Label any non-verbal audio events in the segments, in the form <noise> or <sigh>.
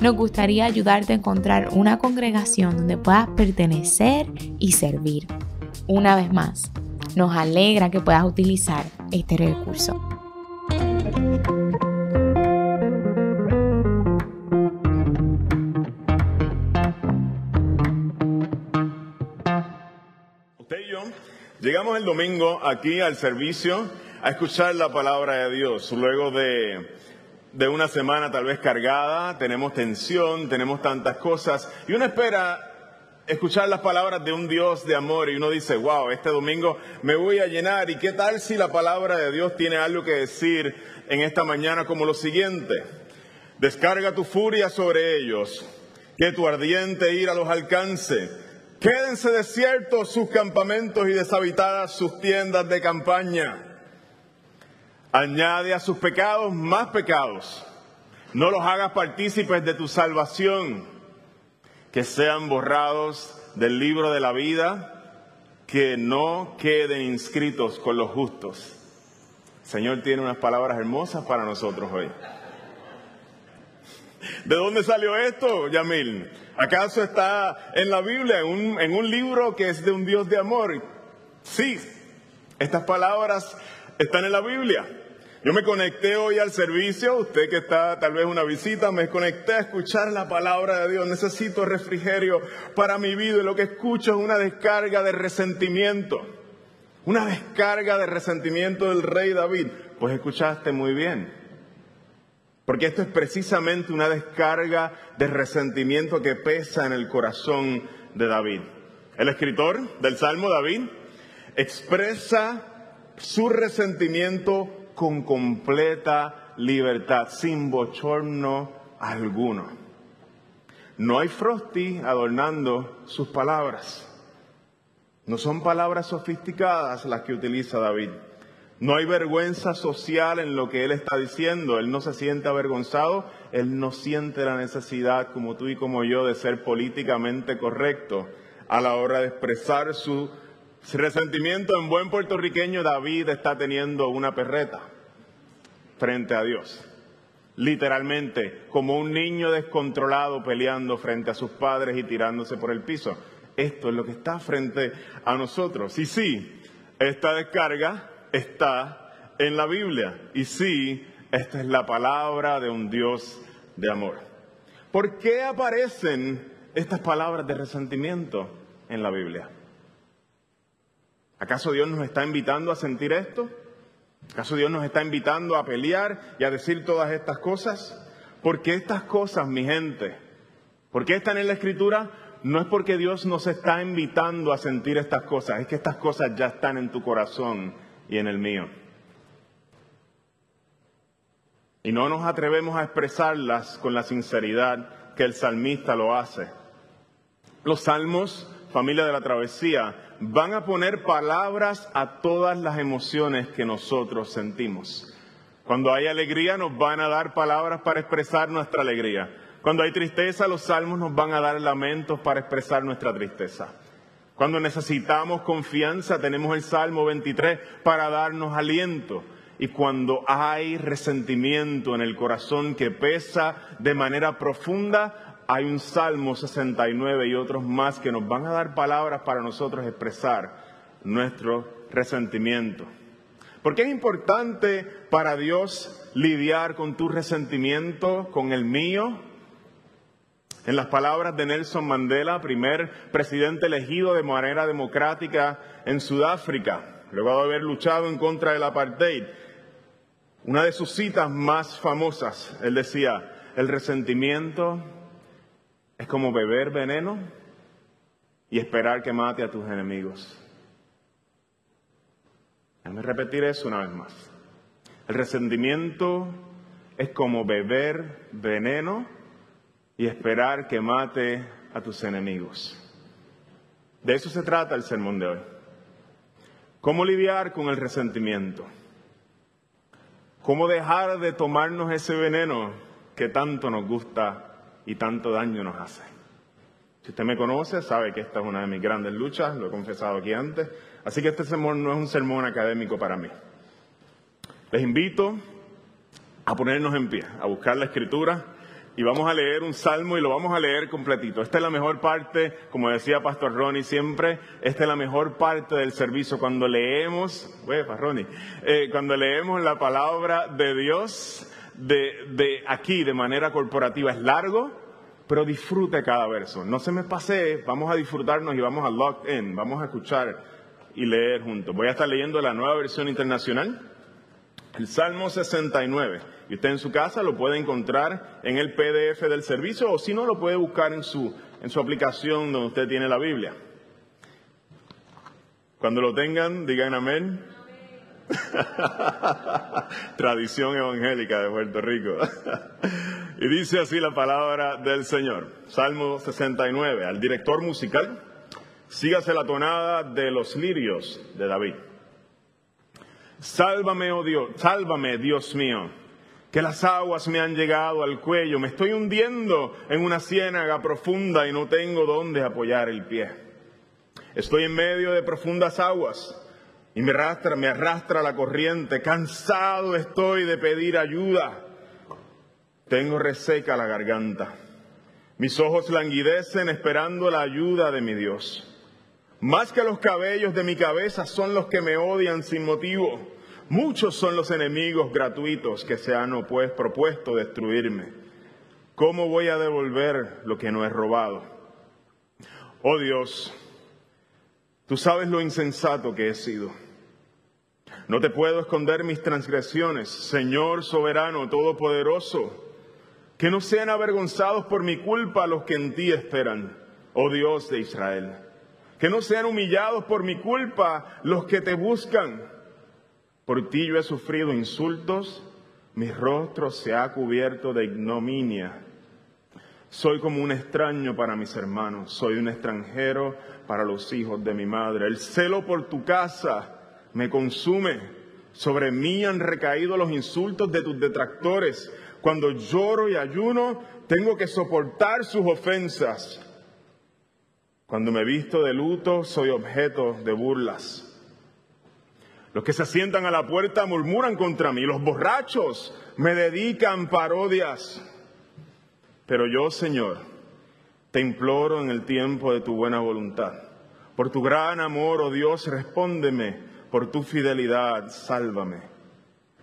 nos gustaría ayudarte a encontrar una congregación donde puedas pertenecer y servir. Una vez más, nos alegra que puedas utilizar este recurso. Llegamos el domingo aquí al servicio a escuchar la palabra de Dios. Luego de, de, una semana tal vez cargada, tenemos tensión, tenemos tantas cosas y uno espera escuchar las palabras de un Dios de amor y uno dice, wow, este domingo me voy a llenar y qué tal si la palabra de Dios tiene algo que decir en esta mañana como lo siguiente. Descarga tu furia sobre ellos, que tu ardiente ira los alcance Quédense desiertos sus campamentos y deshabitadas sus tiendas de campaña. Añade a sus pecados más pecados. No los hagas partícipes de tu salvación. Que sean borrados del libro de la vida. Que no queden inscritos con los justos. Señor tiene unas palabras hermosas para nosotros hoy. ¿De dónde salió esto, Yamil? ¿Acaso está en la Biblia, en un, en un libro que es de un Dios de amor? Sí, estas palabras están en la Biblia. Yo me conecté hoy al servicio, usted que está tal vez una visita, me conecté a escuchar la palabra de Dios. Necesito refrigerio para mi vida y lo que escucho es una descarga de resentimiento. Una descarga de resentimiento del rey David. Pues escuchaste muy bien. Porque esto es precisamente una descarga de resentimiento que pesa en el corazón de David. El escritor del Salmo David expresa su resentimiento con completa libertad, sin bochorno alguno. No hay Frosty adornando sus palabras. No son palabras sofisticadas las que utiliza David. No hay vergüenza social en lo que él está diciendo. Él no se siente avergonzado. Él no siente la necesidad, como tú y como yo, de ser políticamente correcto a la hora de expresar su resentimiento. En buen puertorriqueño, David está teniendo una perreta frente a Dios. Literalmente, como un niño descontrolado peleando frente a sus padres y tirándose por el piso. Esto es lo que está frente a nosotros. Y sí, esta descarga está en la Biblia. Y sí, esta es la palabra de un Dios de amor. ¿Por qué aparecen estas palabras de resentimiento en la Biblia? ¿Acaso Dios nos está invitando a sentir esto? ¿Acaso Dios nos está invitando a pelear y a decir todas estas cosas? Porque estas cosas, mi gente, ¿por qué están en la Escritura? No es porque Dios nos está invitando a sentir estas cosas, es que estas cosas ya están en tu corazón y en el mío. Y no nos atrevemos a expresarlas con la sinceridad que el salmista lo hace. Los salmos, familia de la travesía, van a poner palabras a todas las emociones que nosotros sentimos. Cuando hay alegría nos van a dar palabras para expresar nuestra alegría. Cuando hay tristeza, los salmos nos van a dar lamentos para expresar nuestra tristeza. Cuando necesitamos confianza, tenemos el Salmo 23 para darnos aliento. Y cuando hay resentimiento en el corazón que pesa de manera profunda, hay un Salmo 69 y otros más que nos van a dar palabras para nosotros expresar nuestro resentimiento. Porque es importante para Dios lidiar con tu resentimiento, con el mío, en las palabras de Nelson Mandela, primer presidente elegido de manera democrática en Sudáfrica, luego de haber luchado en contra del apartheid, una de sus citas más famosas, él decía, el resentimiento es como beber veneno y esperar que mate a tus enemigos. Déjame repetir eso una vez más. El resentimiento es como beber veneno y esperar que mate a tus enemigos. De eso se trata el sermón de hoy. ¿Cómo lidiar con el resentimiento? ¿Cómo dejar de tomarnos ese veneno que tanto nos gusta y tanto daño nos hace? Si usted me conoce, sabe que esta es una de mis grandes luchas, lo he confesado aquí antes, así que este sermón no es un sermón académico para mí. Les invito a ponernos en pie, a buscar la escritura y vamos a leer un salmo y lo vamos a leer completito. Esta es la mejor parte, como decía Pastor Ronnie siempre, esta es la mejor parte del servicio. Cuando leemos, Ronnie, eh, cuando leemos la palabra de Dios de, de aquí de manera corporativa, es largo, pero disfrute cada verso. No se me pase, vamos a disfrutarnos y vamos a lock in, vamos a escuchar y leer juntos. Voy a estar leyendo la nueva versión internacional, el Salmo 69. Y usted en su casa lo puede encontrar en el PDF del servicio o si no lo puede buscar en su, en su aplicación donde usted tiene la Biblia. Cuando lo tengan, digan amén. <laughs> Tradición evangélica de Puerto Rico. <laughs> y dice así la palabra del Señor. Salmo 69. Al director musical, sígase la tonada de los lirios de David. Sálvame, oh Dios, sálvame, Dios mío que las aguas me han llegado al cuello, me estoy hundiendo en una ciénaga profunda y no tengo dónde apoyar el pie. Estoy en medio de profundas aguas y me arrastra, me arrastra la corriente, cansado estoy de pedir ayuda. Tengo reseca la garganta. Mis ojos languidecen esperando la ayuda de mi Dios. Más que los cabellos de mi cabeza son los que me odian sin motivo. Muchos son los enemigos gratuitos que se han pues, propuesto destruirme. ¿Cómo voy a devolver lo que no he robado? Oh Dios, tú sabes lo insensato que he sido. No te puedo esconder mis transgresiones, Señor soberano, todopoderoso. Que no sean avergonzados por mi culpa los que en ti esperan, oh Dios de Israel. Que no sean humillados por mi culpa los que te buscan. Por ti yo he sufrido insultos, mi rostro se ha cubierto de ignominia. Soy como un extraño para mis hermanos, soy un extranjero para los hijos de mi madre. El celo por tu casa me consume. Sobre mí han recaído los insultos de tus detractores. Cuando lloro y ayuno, tengo que soportar sus ofensas. Cuando me visto de luto, soy objeto de burlas. Los que se sientan a la puerta murmuran contra mí. Los borrachos me dedican parodias. Pero yo, Señor, te imploro en el tiempo de tu buena voluntad. Por tu gran amor, oh Dios, respóndeme. Por tu fidelidad, sálvame.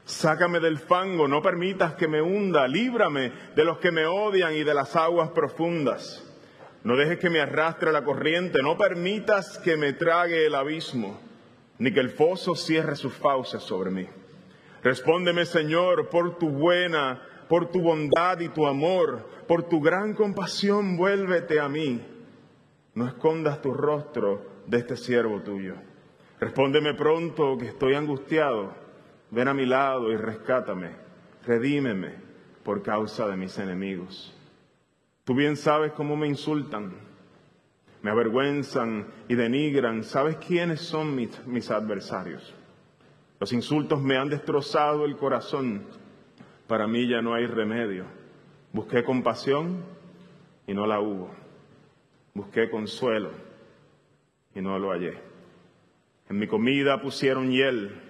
Sácame del fango, no permitas que me hunda. Líbrame de los que me odian y de las aguas profundas. No dejes que me arrastre la corriente, no permitas que me trague el abismo ni que el foso cierre sus fauces sobre mí. Respóndeme, Señor, por tu buena, por tu bondad y tu amor, por tu gran compasión, vuélvete a mí. No escondas tu rostro de este siervo tuyo. Respóndeme pronto, que estoy angustiado. Ven a mi lado y rescátame. Redímeme por causa de mis enemigos. Tú bien sabes cómo me insultan me avergüenzan y denigran. ¿Sabes quiénes son mis, adversarios? Los insultos me han destrozado el corazón. Para mí ya no hay remedio. Busqué compasión y no la hubo. Busqué consuelo y no lo hallé. En mi comida pusieron hiel.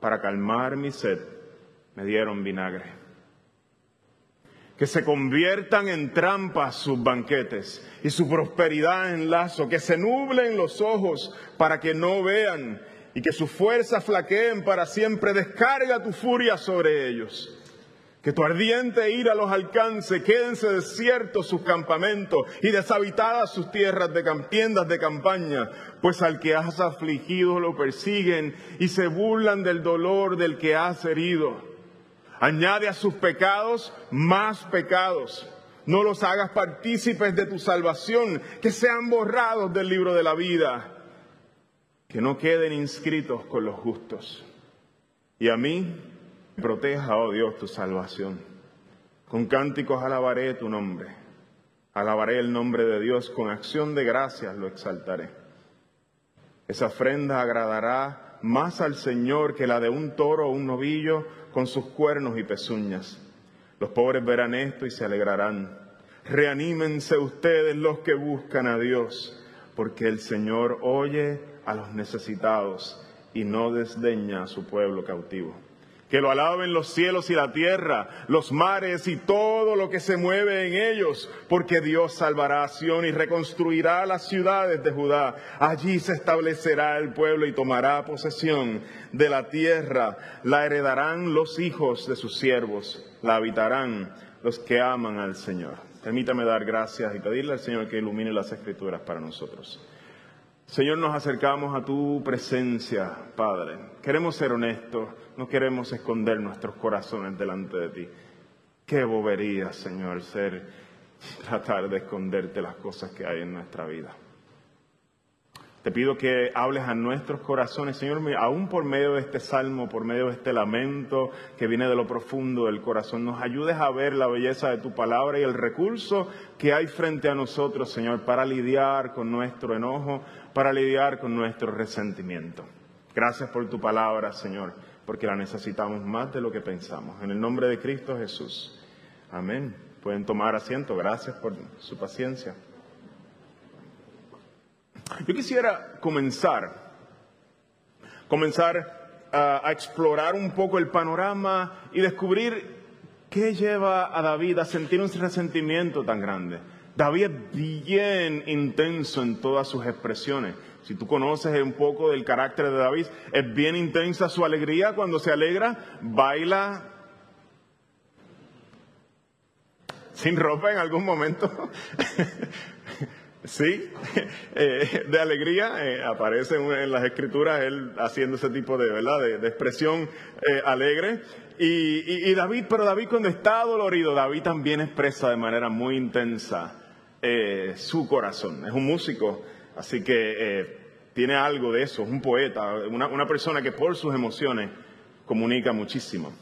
Para calmar mi sed me dieron vinagre que se conviertan en trampas sus banquetes y su prosperidad en lazo, que se nublen los ojos para que no vean y que sus fuerzas flaqueen para siempre. Descarga tu furia sobre ellos. Que tu ardiente ira los alcance, quédense desiertos sus campamentos y deshabitadas sus tierras de tiendas de campaña, pues al que has afligido lo persiguen y se burlan del dolor del que has herido. Añade a sus pecados más pecados. No los hagas partícipes de tu salvación, que sean borrados del libro de la vida, que no queden inscritos con los justos. Y a mí, proteja, oh Dios, tu salvación. Con cánticos alabaré tu nombre. Alabaré el nombre de Dios, con acción de gracias lo exaltaré. Esa ofrenda agradará más al Señor que la de un toro o un novillo con sus cuernos y pezuñas. Los pobres verán esto y se alegrarán. Reanímense ustedes los que buscan a Dios, porque el Señor oye a los necesitados y no desdeña a su pueblo cautivo que lo alaben los cielos y la tierra, los mares y todo lo que se mueve en ellos, porque Dios salvará a Sion y reconstruirá las ciudades de Judá. Allí se establecerá el pueblo y tomará posesión de la tierra. La heredarán los hijos de sus siervos, la habitarán los que aman al Señor. Permítame dar gracias y pedirle al Señor que ilumine las escrituras para nosotros. Señor, nos acercamos a tu presencia, Padre. Queremos ser honestos, no queremos esconder nuestros corazones delante de ti. Qué bobería, Señor, ser tratar de esconderte las cosas que hay en nuestra vida. Te pido que hables a nuestros corazones, Señor, aún por medio de este salmo, por medio de este lamento que viene de lo profundo del corazón, nos ayudes a ver la belleza de tu palabra y el recurso que hay frente a nosotros, Señor, para lidiar con nuestro enojo, para lidiar con nuestro resentimiento. Gracias por tu palabra, Señor, porque la necesitamos más de lo que pensamos. En el nombre de Cristo Jesús. Amén. Pueden tomar asiento. Gracias por su paciencia. Yo quisiera comenzar, comenzar a, explorar un poco el panorama y descubrir qué lleva a David a sentir un resentimiento tan grande. David es bien intenso en todas sus expresiones. Si tú conoces un poco del carácter de David, es bien intensa su alegría. Cuando se alegra, baila sin ropa en algún momento. <laughs> Sí, <laughs> eh, de alegría eh, aparece en las escrituras él haciendo ese tipo de, ¿verdad? de, expresión eh, alegre. Y, David, pero David cuando está dolorido, David también expresa de manera muy intensa su corazón. Es un músico, así que tiene algo de eso, es un poeta, una, una persona que por sus emociones comunica muchísimo.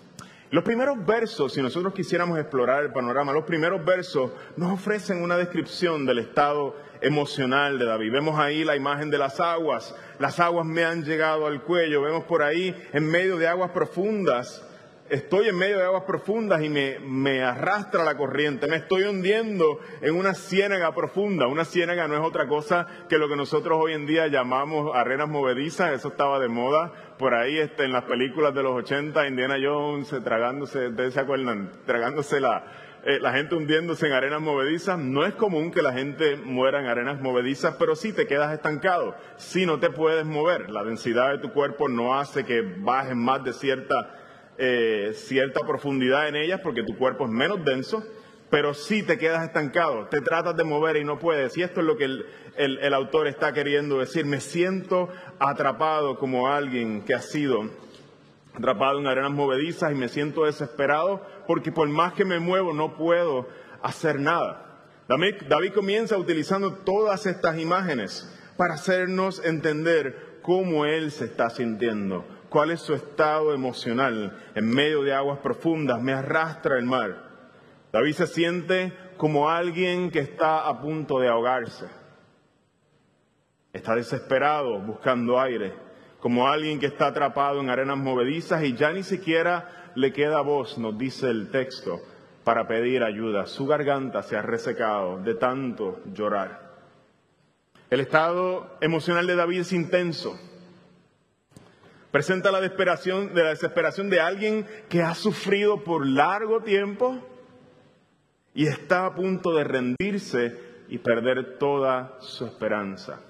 Los primeros versos, si nosotros quisiéramos explorar el panorama, los primeros versos nos ofrecen una descripción del estado emocional de David. Vemos ahí la imagen de las aguas. Las aguas me han llegado al cuello. Vemos por ahí en medio de aguas profundas. Estoy en medio de aguas profundas y me, me arrastra la corriente. Me estoy hundiendo en una ciénaga profunda. Una ciénaga no es otra cosa que lo que nosotros hoy en día llamamos arenas movedizas. Eso estaba de moda por ahí este, en las películas de los 80. Indiana Jones tragándose, ¿ustedes se? Tragándose la, eh, la gente hundiéndose en arenas movedizas. No es común que la gente muera en arenas movedizas, pero sí te quedas estancado. Si no te puedes mover, la densidad de tu cuerpo no hace que bajes más de cierta, eh, cierta profundidad en ellas porque tu cuerpo es menos denso, pero sí te quedas estancado. Te tratas de mover y no puedes. Y esto es lo que el, el autor está queriendo decir. Me siento atrapado como alguien que ha sido atrapado en arenas movedizas y me siento desesperado porque por más que me muevo no puedo hacer nada. David, comienza utilizando todas estas imágenes para hacernos entender cómo él se está sintiendo, cuál es su estado emocional en medio de aguas profundas, me arrastra el mar. David se siente como alguien que está a punto de ahogarse. Está desesperado buscando aire, como alguien que está atrapado en arenas movedizas y ya ni siquiera le queda voz, nos dice el texto, para pedir ayuda. Su garganta se ha resecado de tanto llorar. El estado emocional de David es intenso. Presenta la desesperación, de la desesperación de alguien que ha sufrido por largo tiempo y está a punto de rendirse y perder toda su esperanza.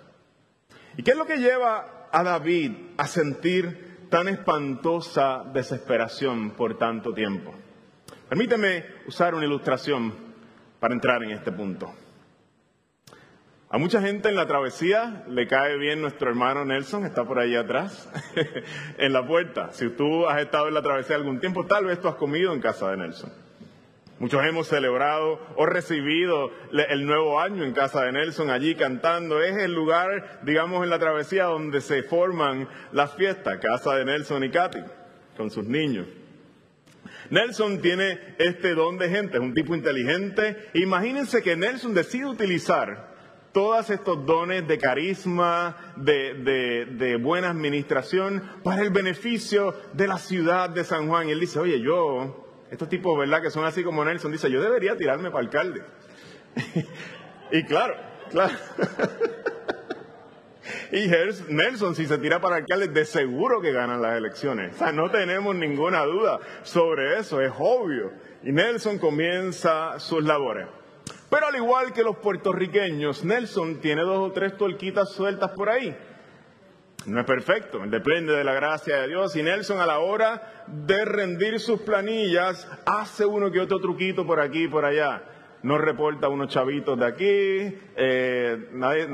¿Y qué es lo que lleva a David a sentir tan espantosa desesperación por tanto tiempo? Permíteme usar una ilustración para entrar en este punto. A mucha gente en la travesía le cae bien nuestro hermano Nelson, está por ahí atrás, <laughs> en la puerta. Si tú has estado en la travesía algún tiempo, tal vez tú has comido en casa de Nelson. Muchos hemos celebrado o recibido el nuevo año en casa de Nelson, allí cantando. Es el lugar, digamos, en la travesía donde se forman las fiestas, casa de Nelson y Katy, con sus niños. Nelson tiene este don de gente, es un tipo inteligente. Imagínense que Nelson decide utilizar todos estos dones de carisma, de, buena administración, para el beneficio de la ciudad de San Juan. Y él dice, oye, yo, estos tipos, ¿verdad? Que son así como Nelson, dice, yo debería tirarme para alcalde. <laughs> y claro, claro. <laughs> y Nelson, si se tira para alcalde, de seguro que ganan las elecciones. O sea, no tenemos ninguna duda sobre eso, es obvio. Y Nelson comienza sus labores. Pero al igual que los puertorriqueños, Nelson tiene dos o tres tuerquitas sueltas por ahí. No es perfecto, depende de la gracia de Dios. Y Nelson a la hora de rendir sus planillas hace uno que otro truquito por aquí y por allá no reporta unos chavitos de aquí, eh, nadie,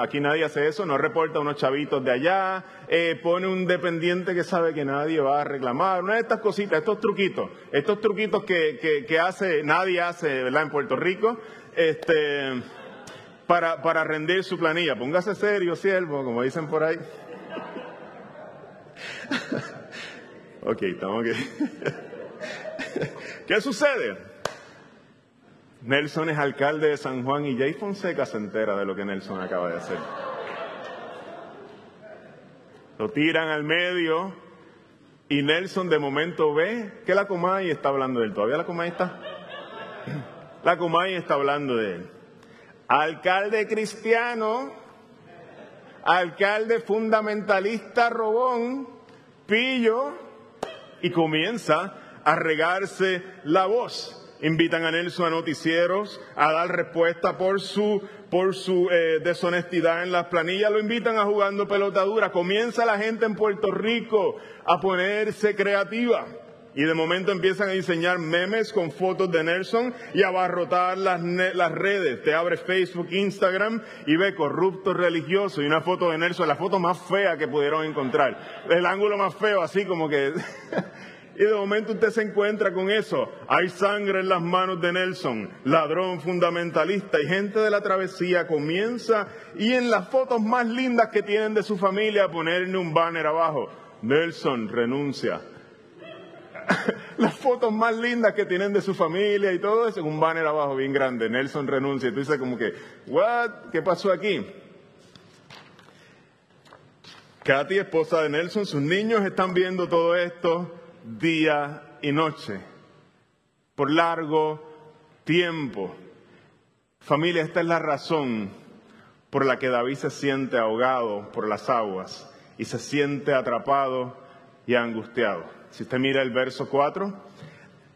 aquí nadie hace eso, no reporta unos chavitos de allá, eh, pone un dependiente que sabe que nadie va a reclamar, una de estas cositas, estos truquitos, estos truquitos que, que, hace, nadie hace ¿verdad? en Puerto Rico, este, para, para rendir su planilla. Póngase serio, siervo, como dicen por ahí. <laughs> ok, estamos aquí. <laughs> ¿Qué sucede? Nelson es alcalde de San Juan y Jay Fonseca se entera de lo que Nelson acaba de hacer. Lo tiran al medio y Nelson de momento ve que la Comay está hablando de él. ¿Todavía la Comay está? <clears throat> La Comay está hablando de él. Alcalde cristiano, alcalde fundamentalista robón, pillo, y comienza a regarse la voz invitan a Nelson a noticieros a dar respuesta por su, por su eh, deshonestidad en las planillas, lo invitan a jugando pelotadura. Comienza la gente en Puerto Rico a ponerse creativa. Y de momento empiezan a diseñar memes con fotos de Nelson y a abarrotar las, las redes. Te abre Facebook, Instagram y ve corrupto religioso y una foto de Nelson, la foto más fea que pudieron encontrar. El ángulo más feo, así como que <laughs> Y de momento usted se encuentra con eso. Hay sangre en las manos de Nelson, ladrón fundamentalista. Y gente de la travesía comienza y en las fotos más lindas que tienen de su familia a ponerle un banner abajo. Nelson renuncia. <laughs> las fotos más lindas que tienen de su familia y todo eso, un banner abajo bien grande. Nelson renuncia. Y tú dices como que, ¿what? ¿Qué pasó aquí? Katy, esposa de Nelson, sus niños están viendo todo esto día y noche, por largo tiempo. Familia, esta es la razón por la que David se siente ahogado por las aguas y se siente atrapado y angustiado. Si usted mira el verso 4,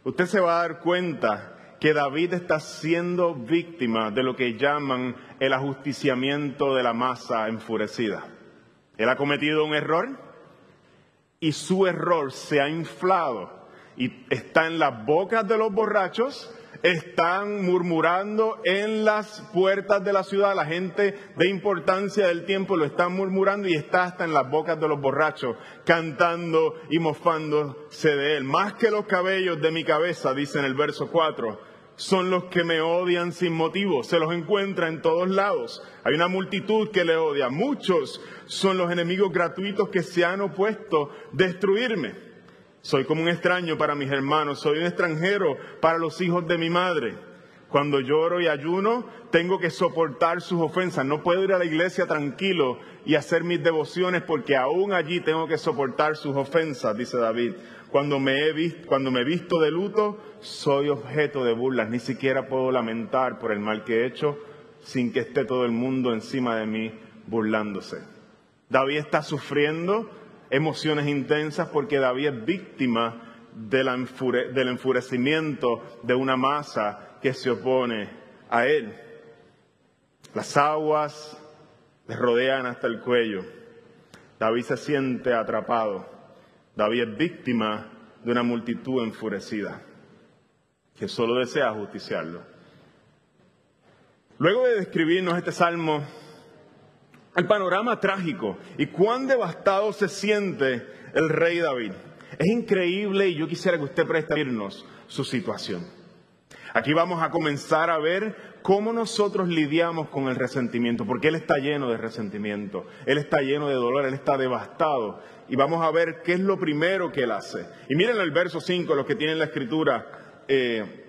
usted se va a dar cuenta que David está siendo víctima de lo que llaman el ajusticiamiento de la masa enfurecida. Él ha cometido un error, y su error se ha inflado y está en las bocas de los borrachos, están murmurando en las puertas de la ciudad, la gente de importancia del tiempo lo están murmurando y está hasta en las bocas de los borrachos, cantando y mofándose de él. Más que los cabellos de mi cabeza, dice en el verso 4 son los que me odian sin motivo. Se los encuentra en todos lados. Hay una multitud que le odia. Muchos son los enemigos gratuitos que se han opuesto a destruirme. Soy como un extraño para mis hermanos. Soy un extranjero para los hijos de mi madre. Cuando lloro y ayuno, tengo que soportar sus ofensas. No puedo ir a la iglesia tranquilo y hacer mis devociones porque aún allí tengo que soportar sus ofensas, dice David. Cuando me, he visto, cuando me visto de luto, soy objeto de burlas. Ni siquiera puedo lamentar por el mal que he hecho sin que esté todo el mundo encima de mí burlándose. David está sufriendo emociones intensas porque David es víctima del enfurecimiento de una masa que se opone a él. Las aguas le rodean hasta el cuello. David se siente atrapado. David es víctima de una multitud enfurecida que solo desea justiciarlo. Luego de describirnos este salmo, el panorama trágico y cuán devastado se siente el rey David. Es increíble y yo quisiera que usted preste su situación. Aquí vamos a comenzar a ver cómo nosotros lidiamos con el resentimiento, porque Él está lleno de resentimiento, Él está lleno de dolor, Él está devastado. Y vamos a ver qué es lo primero que Él hace. Y miren el verso 5, los que tienen la escritura eh,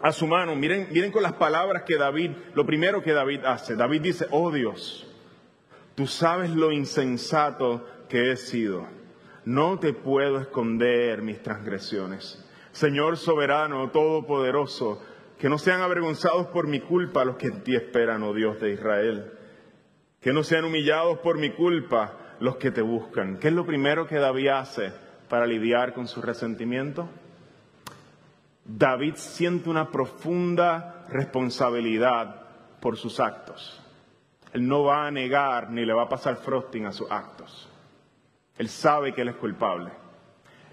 a su mano, miren, miren con las palabras que David, lo primero que David hace. David dice, oh Dios, tú sabes lo insensato que he sido. No te puedo esconder mis transgresiones. Señor soberano, todopoderoso, que no sean avergonzados por mi culpa los que en ti esperan, oh Dios de Israel. Que no sean humillados por mi culpa los que te buscan. ¿Qué es lo primero que David hace para lidiar con su resentimiento? David siente una profunda responsabilidad por sus actos. Él no va a negar ni le va a pasar frosting a sus actos. Él sabe que él es culpable.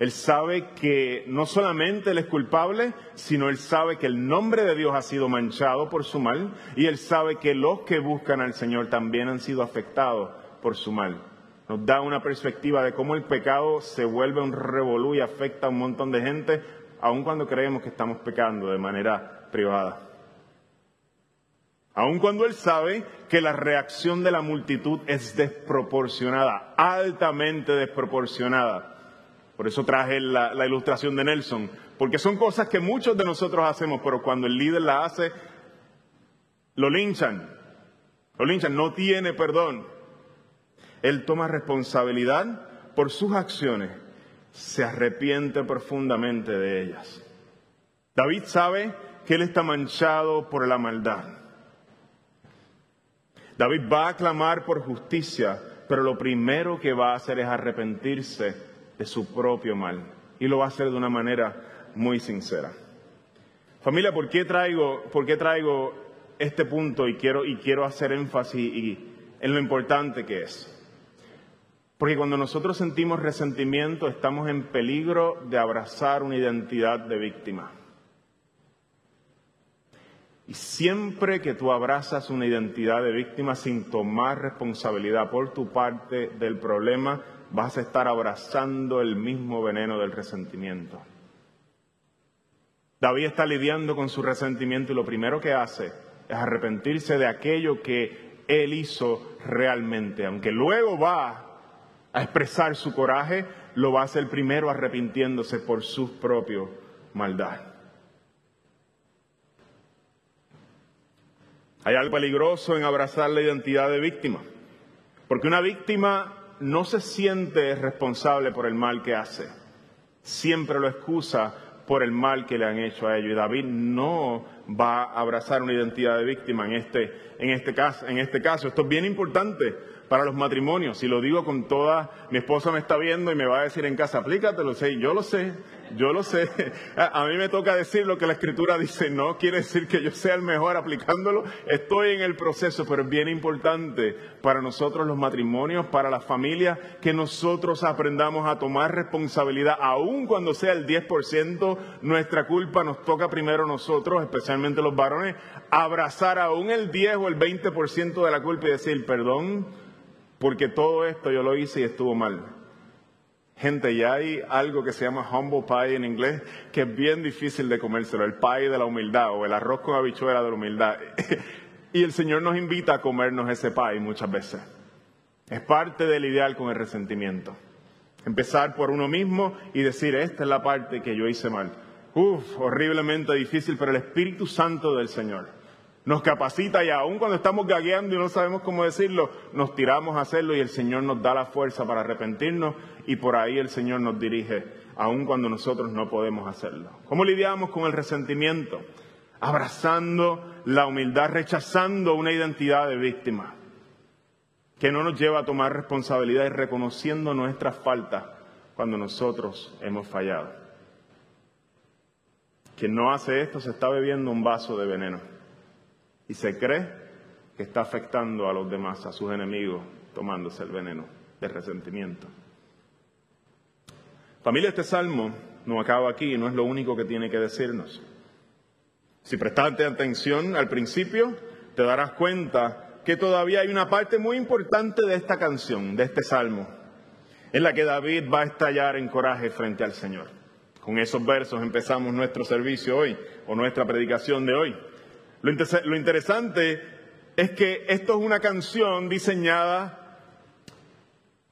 Él sabe que no solamente él es culpable, sino él sabe que el nombre de Dios ha sido manchado por su mal y él sabe que los que buscan al Señor también han sido afectados por su mal. Nos da una perspectiva de cómo el pecado se vuelve un revolú y afecta a un montón de gente, aun cuando creemos que estamos pecando de manera privada. Aun cuando él sabe que la reacción de la multitud es desproporcionada, altamente desproporcionada. Por eso traje la, ilustración de Nelson, porque son cosas que muchos de nosotros hacemos, pero cuando el líder la hace, lo linchan. Lo linchan, no tiene perdón. Él toma responsabilidad por sus acciones, se arrepiente profundamente de ellas. David sabe que él está manchado por la maldad. David va a clamar por justicia, pero lo primero que va a hacer es arrepentirse de su propio mal. Y lo va a hacer de una manera muy sincera. Familia, ¿por qué traigo, por qué traigo este punto y quiero, y quiero hacer énfasis en lo importante que es? Porque cuando nosotros sentimos resentimiento estamos en peligro de abrazar una identidad de víctima. Y siempre que tú abrazas una identidad de víctima sin tomar responsabilidad por tu parte del problema, vas a estar abrazando el mismo veneno del resentimiento. David está lidiando con su resentimiento y lo primero que hace es arrepentirse de aquello que él hizo realmente. Aunque luego va a expresar su coraje, lo va a hacer primero arrepintiéndose por su propia maldad. Hay algo peligroso en abrazar la identidad de víctima, porque una víctima no se siente responsable por el mal que hace. Siempre lo excusa por el mal que le han hecho a ellos. Y David no va a abrazar una identidad de víctima en este, en este, caso, en este caso. Esto es bien importante para los matrimonios. Y lo digo con toda, mi esposa me está viendo y me va a decir en casa, aplícatelo, sé, yo lo sé, yo lo sé. <laughs> A mí me toca decir lo que la escritura dice, no quiere decir que yo sea el mejor aplicándolo, estoy en el proceso, pero es bien importante para nosotros los matrimonios, para las familias, que nosotros aprendamos a tomar responsabilidad, aun cuando sea el 10% nuestra culpa, nos toca primero nosotros, especialmente los varones, abrazar aún el 10 o el 20% de la culpa y decir, perdón, porque todo esto yo lo hice y estuvo mal. Gente, ya hay algo que se llama humble pie en inglés, que es bien difícil de comérselo, el pie de la humildad o el arroz con habichuela de la humildad. <laughs> y el Señor nos invita a comernos ese pie muchas veces. Es parte del ideal con el resentimiento. Empezar por uno mismo y decir, esta es la parte que yo hice mal. Uf, horriblemente difícil, pero el Espíritu Santo del Señor nos capacita y aun cuando estamos gagueando y no sabemos cómo decirlo, nos tiramos a hacerlo y el Señor nos da la fuerza para arrepentirnos y por ahí el Señor nos dirige, aun cuando nosotros no podemos hacerlo. ¿Cómo lidiamos con el resentimiento? Abrazando la humildad, rechazando una identidad de víctima que no nos lleva a tomar responsabilidad y reconociendo nuestras faltas cuando nosotros hemos fallado. Quien no hace esto se está bebiendo un vaso de veneno y se cree que está afectando a los demás, a sus enemigos, tomándose el veneno de resentimiento. Familia, este salmo no acaba aquí y no es lo único que tiene que decirnos. Si prestaste atención al principio, te darás cuenta que todavía hay una parte muy importante de esta canción, de este salmo, en la que David va a estallar en coraje frente al Señor. Con esos versos empezamos nuestro servicio hoy o nuestra predicación de hoy. Lo, interesante es que esto es una canción diseñada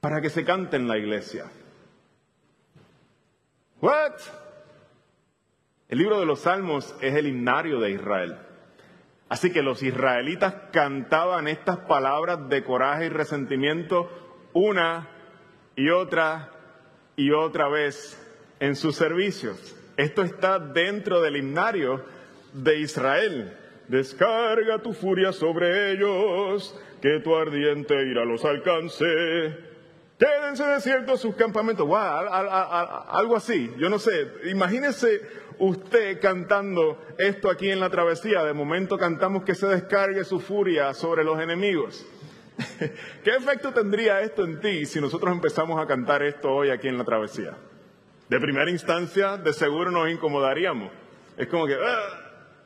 para que se cante en la iglesia. What? El libro de los Salmos es el himnario de Israel. Así que los israelitas cantaban estas palabras de coraje y resentimiento una y otra y otra vez en sus servicios. Esto está dentro del himnario de Israel. Descarga tu furia sobre ellos, que tu ardiente ira los alcance. Quédense desiertos sus campamentos. Wow, algo así, yo no sé. Imagínese usted cantando esto aquí en la travesía. De momento cantamos que se descargue su furia sobre los enemigos. <laughs> ¿Qué efecto tendría esto en ti si nosotros empezamos a cantar esto hoy aquí en la travesía? De primera instancia, de seguro nos incomodaríamos. Es como que, ah,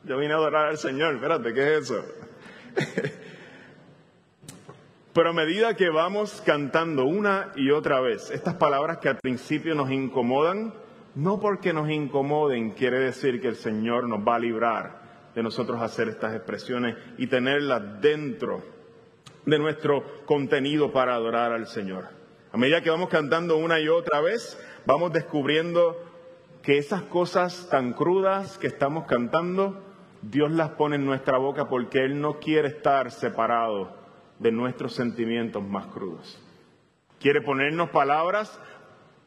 yo vine a adorar al Señor, espérate, ¿qué es eso? <laughs> Pero a medida que vamos cantando una y otra vez estas palabras que al principio nos incomodan, no porque nos incomoden quiere decir que el Señor nos va a librar de nosotros hacer estas expresiones y tenerlas dentro de nuestro contenido para adorar al Señor. A medida que vamos cantando una y otra vez, vamos descubriendo que esas cosas tan crudas que estamos cantando Dios las pone en nuestra boca porque Él no quiere estar separado de nuestros sentimientos más crudos. Quiere ponernos palabras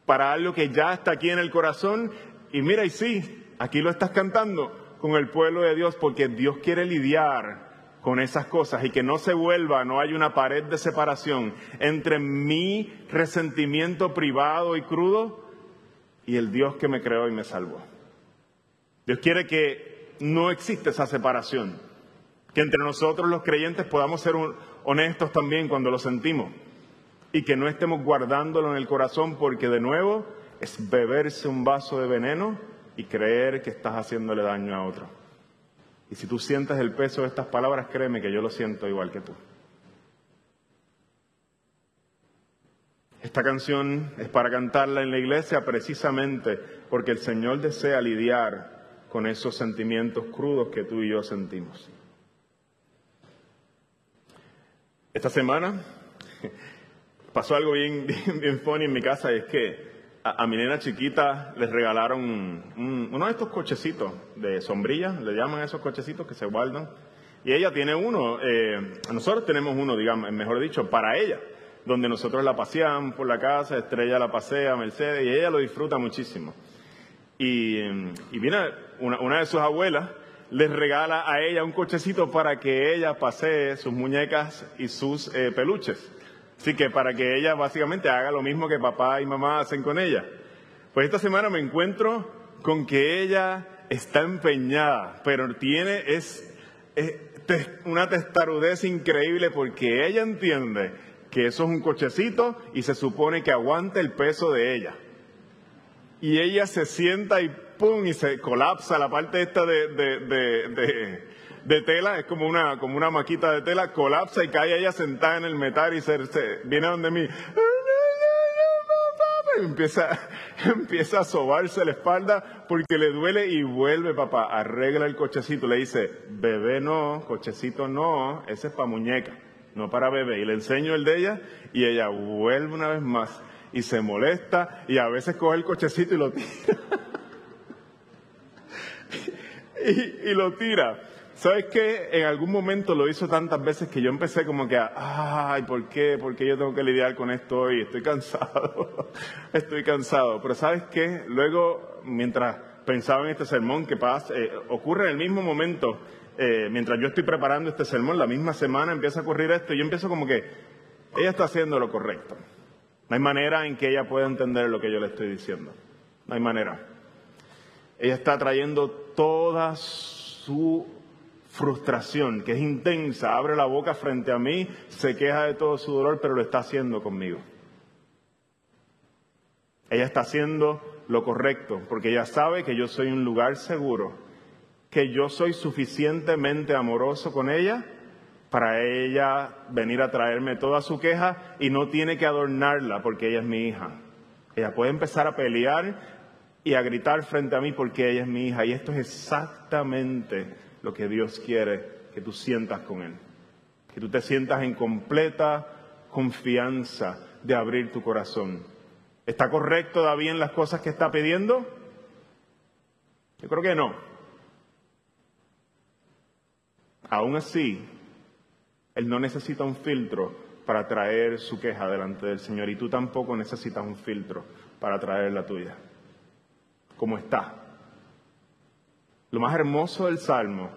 para algo que ya está aquí en el corazón y mira, y sí, aquí lo estás cantando con el pueblo de Dios porque Dios quiere lidiar con esas cosas y que no se vuelva, no hay una pared de separación entre mi resentimiento privado y crudo y el Dios que me creó y me salvó. Dios quiere que no existe esa separación. Que entre nosotros los creyentes podamos ser honestos también cuando lo sentimos y que no estemos guardándolo en el corazón porque de nuevo es beberse un vaso de veneno y creer que estás haciéndole daño a otro. Y si tú sientes el peso de estas palabras, créeme que yo lo siento igual que tú. Esta canción es para cantarla en la iglesia precisamente porque el Señor desea lidiar con esos sentimientos crudos que tú y yo sentimos. Esta semana <laughs> pasó algo <laughs> bien, bien, funny en mi casa y es que a, mi nena chiquita les regalaron uno de estos cochecitos de sombrilla, le llaman esos cochecitos que se guardan. Y ella tiene uno, eh, nosotros tenemos uno, digamos, mejor dicho, para ella, donde nosotros la paseamos por la casa, Estrella la pasea, Mercedes, y ella lo disfruta muchísimo. Y, y viene una, de sus abuelas, les regala a ella un cochecito para que ella pasee sus muñecas y sus eh, peluches. Así que para que ella básicamente haga lo mismo que papá y mamá hacen con ella. Pues esta semana me encuentro con que ella está empeñada, pero tiene es, una testarudez increíble porque ella entiende que eso es un cochecito y se supone que aguanta el peso de ella. Y ella se sienta y ¡pum! y se colapsa la parte esta de, de, tela, es como una, como una maquita de tela, colapsa y cae ella sentada en el metal y se, viene donde mí. Y empieza, <laughs> empieza a sobarse la espalda porque le duele y vuelve, papá, arregla el cochecito. Le dice, bebé no, cochecito no, ese es para muñeca, no para bebé. Y le enseño el de ella y ella vuelve una vez más y se molesta y a veces coge el cochecito y lo tira. <laughs> y, lo tira. ¿Sabes qué? En algún momento lo hizo tantas veces que yo empecé como que, ay, ¿por qué? ¿Por qué yo tengo que lidiar con esto hoy? Estoy cansado, <laughs> estoy cansado. Pero ¿sabes qué? Luego, mientras pensaba en este sermón que pasa, eh, ocurre en el mismo momento, eh, mientras yo estoy preparando este sermón, la misma semana empieza a ocurrir esto y yo empiezo como que, ella está haciendo lo correcto. No hay manera en que ella pueda entender lo que yo le estoy diciendo. No hay manera. Ella está trayendo toda su frustración, que es intensa, abre la boca frente a mí, se queja de todo su dolor, pero lo está haciendo conmigo. Ella está haciendo lo correcto, porque ella sabe que yo soy un lugar seguro, que yo soy suficientemente amoroso con ella para ella venir a traerme toda su queja y no tiene que adornarla porque ella es mi hija. Ella puede empezar a pelear y a gritar frente a mí porque ella es mi hija. Y esto es exactamente lo que Dios quiere que tú sientas con Él. Que tú te sientas en completa confianza de abrir tu corazón. ¿Está correcto David en las cosas que está pidiendo? Yo creo que no. Aún así, Él no necesita un filtro para traer su queja delante del Señor y tú tampoco necesitas un filtro para traer la tuya. Como está. Lo más hermoso del Salmo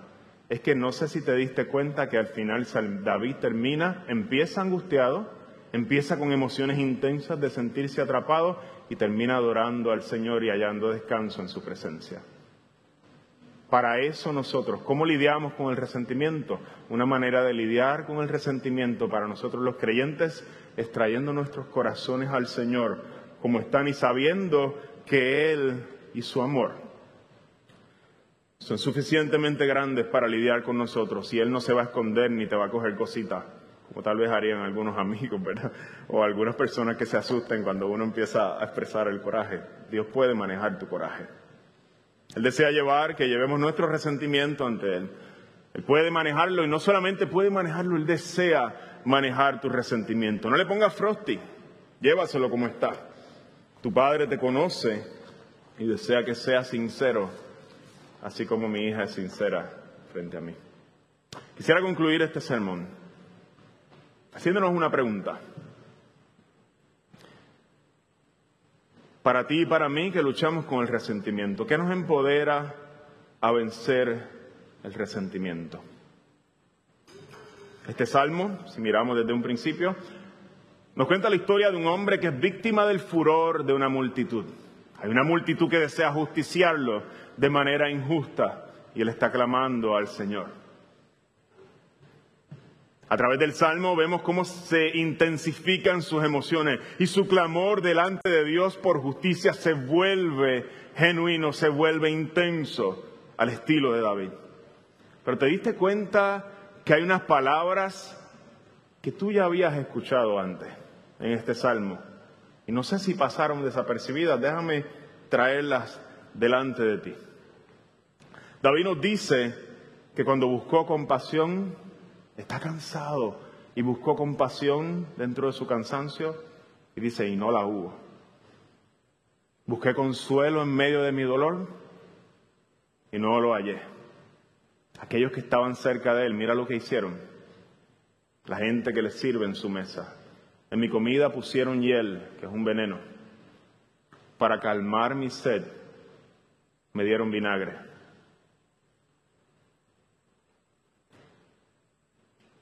es que no sé si te diste cuenta que al final David termina, empieza angustiado, empieza con emociones intensas de sentirse atrapado y termina adorando al Señor y hallando descanso en su presencia. Para eso nosotros, ¿cómo lidiamos con el resentimiento? Una manera de lidiar con el resentimiento para nosotros los creyentes es trayendo nuestros corazones al Señor como están y sabiendo que Él y su amor son suficientemente grandes para lidiar con nosotros y Él no se va a esconder ni te va a coger cositas, como tal vez harían algunos amigos, ¿verdad? O algunas personas que se asusten cuando uno empieza a expresar el coraje. Dios puede manejar tu coraje. Él desea llevar, que llevemos nuestro resentimiento ante Él. Él puede manejarlo y no solamente puede manejarlo, Él desea manejar tu resentimiento. No le pongas frosty, llévaselo como está. Tu Padre te conoce y desea que seas sincero, así como mi hija es sincera frente a mí. Quisiera concluir este sermón haciéndonos una pregunta. Para ti y para mí que luchamos con el resentimiento. ¿Qué nos empodera a vencer el resentimiento? Este salmo, si miramos desde un principio, nos cuenta la historia de un hombre que es víctima del furor de una multitud. Hay una multitud que desea justiciarlo de manera injusta y él está clamando al Señor. A través del Salmo vemos cómo se intensifican sus emociones y su clamor delante de Dios por justicia se vuelve genuino, se vuelve intenso al estilo de David. Pero te diste cuenta que hay unas palabras que tú ya habías escuchado antes en este Salmo. Y no sé si pasaron desapercibidas, déjame traerlas delante de ti. David nos dice que cuando buscó compasión, está cansado y buscó compasión dentro de su cansancio y dice, y no la hubo. Busqué consuelo en medio de mi dolor y no lo hallé. Aquellos que estaban cerca de él, mira lo que hicieron. La gente que le sirve en su mesa. En mi comida pusieron hiel, que es un veneno. Para calmar mi sed, me dieron vinagre.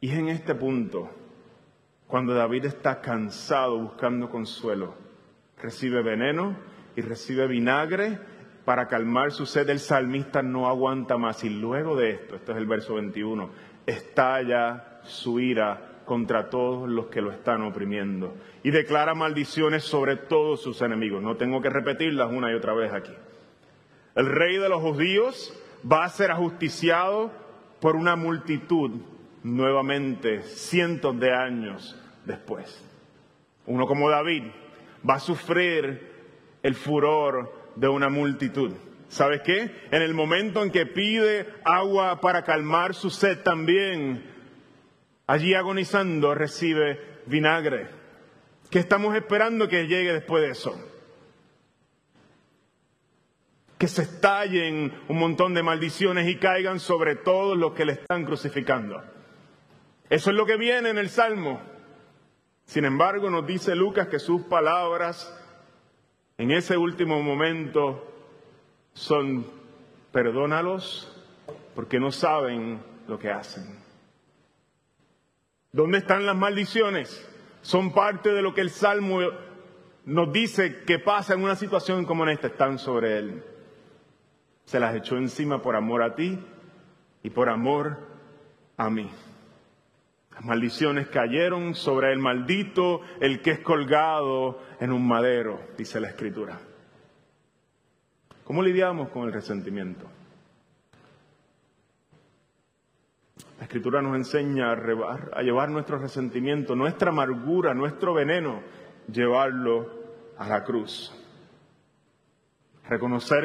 Y es en este punto, cuando David está cansado buscando consuelo, recibe veneno y recibe vinagre para calmar su sed. El salmista no aguanta más y luego de esto, esto es el verso 21, estalla su ira contra todos los que lo están oprimiendo y declara maldiciones sobre todos sus enemigos. No tengo que repetirlas una y otra vez aquí. El rey de los judíos va a ser ajusticiado por una multitud nuevamente cientos de años después. Uno como David va a sufrir el furor de una multitud. ¿Sabes qué? En el momento en que pide agua para calmar su sed también, allí agonizando recibe vinagre. ¿Qué estamos esperando que llegue después de eso? Que se estallen un montón de maldiciones y caigan sobre todos los que le están crucificando. Eso es lo que viene en el Salmo. Sin embargo, nos dice Lucas que sus palabras en ese último momento son, perdónalos porque no saben lo que hacen. ¿Dónde están las maldiciones? Son parte de lo que el Salmo nos dice que pasa en una situación como esta, están sobre él. Se las echó encima por amor a ti y por amor a mí. Las maldiciones cayeron sobre el maldito, el que es colgado en un madero, dice la escritura. ¿Cómo lidiamos con el resentimiento? La escritura nos enseña a, llevar nuestro resentimiento, nuestra amargura, nuestro veneno, llevarlo a la cruz. Reconocer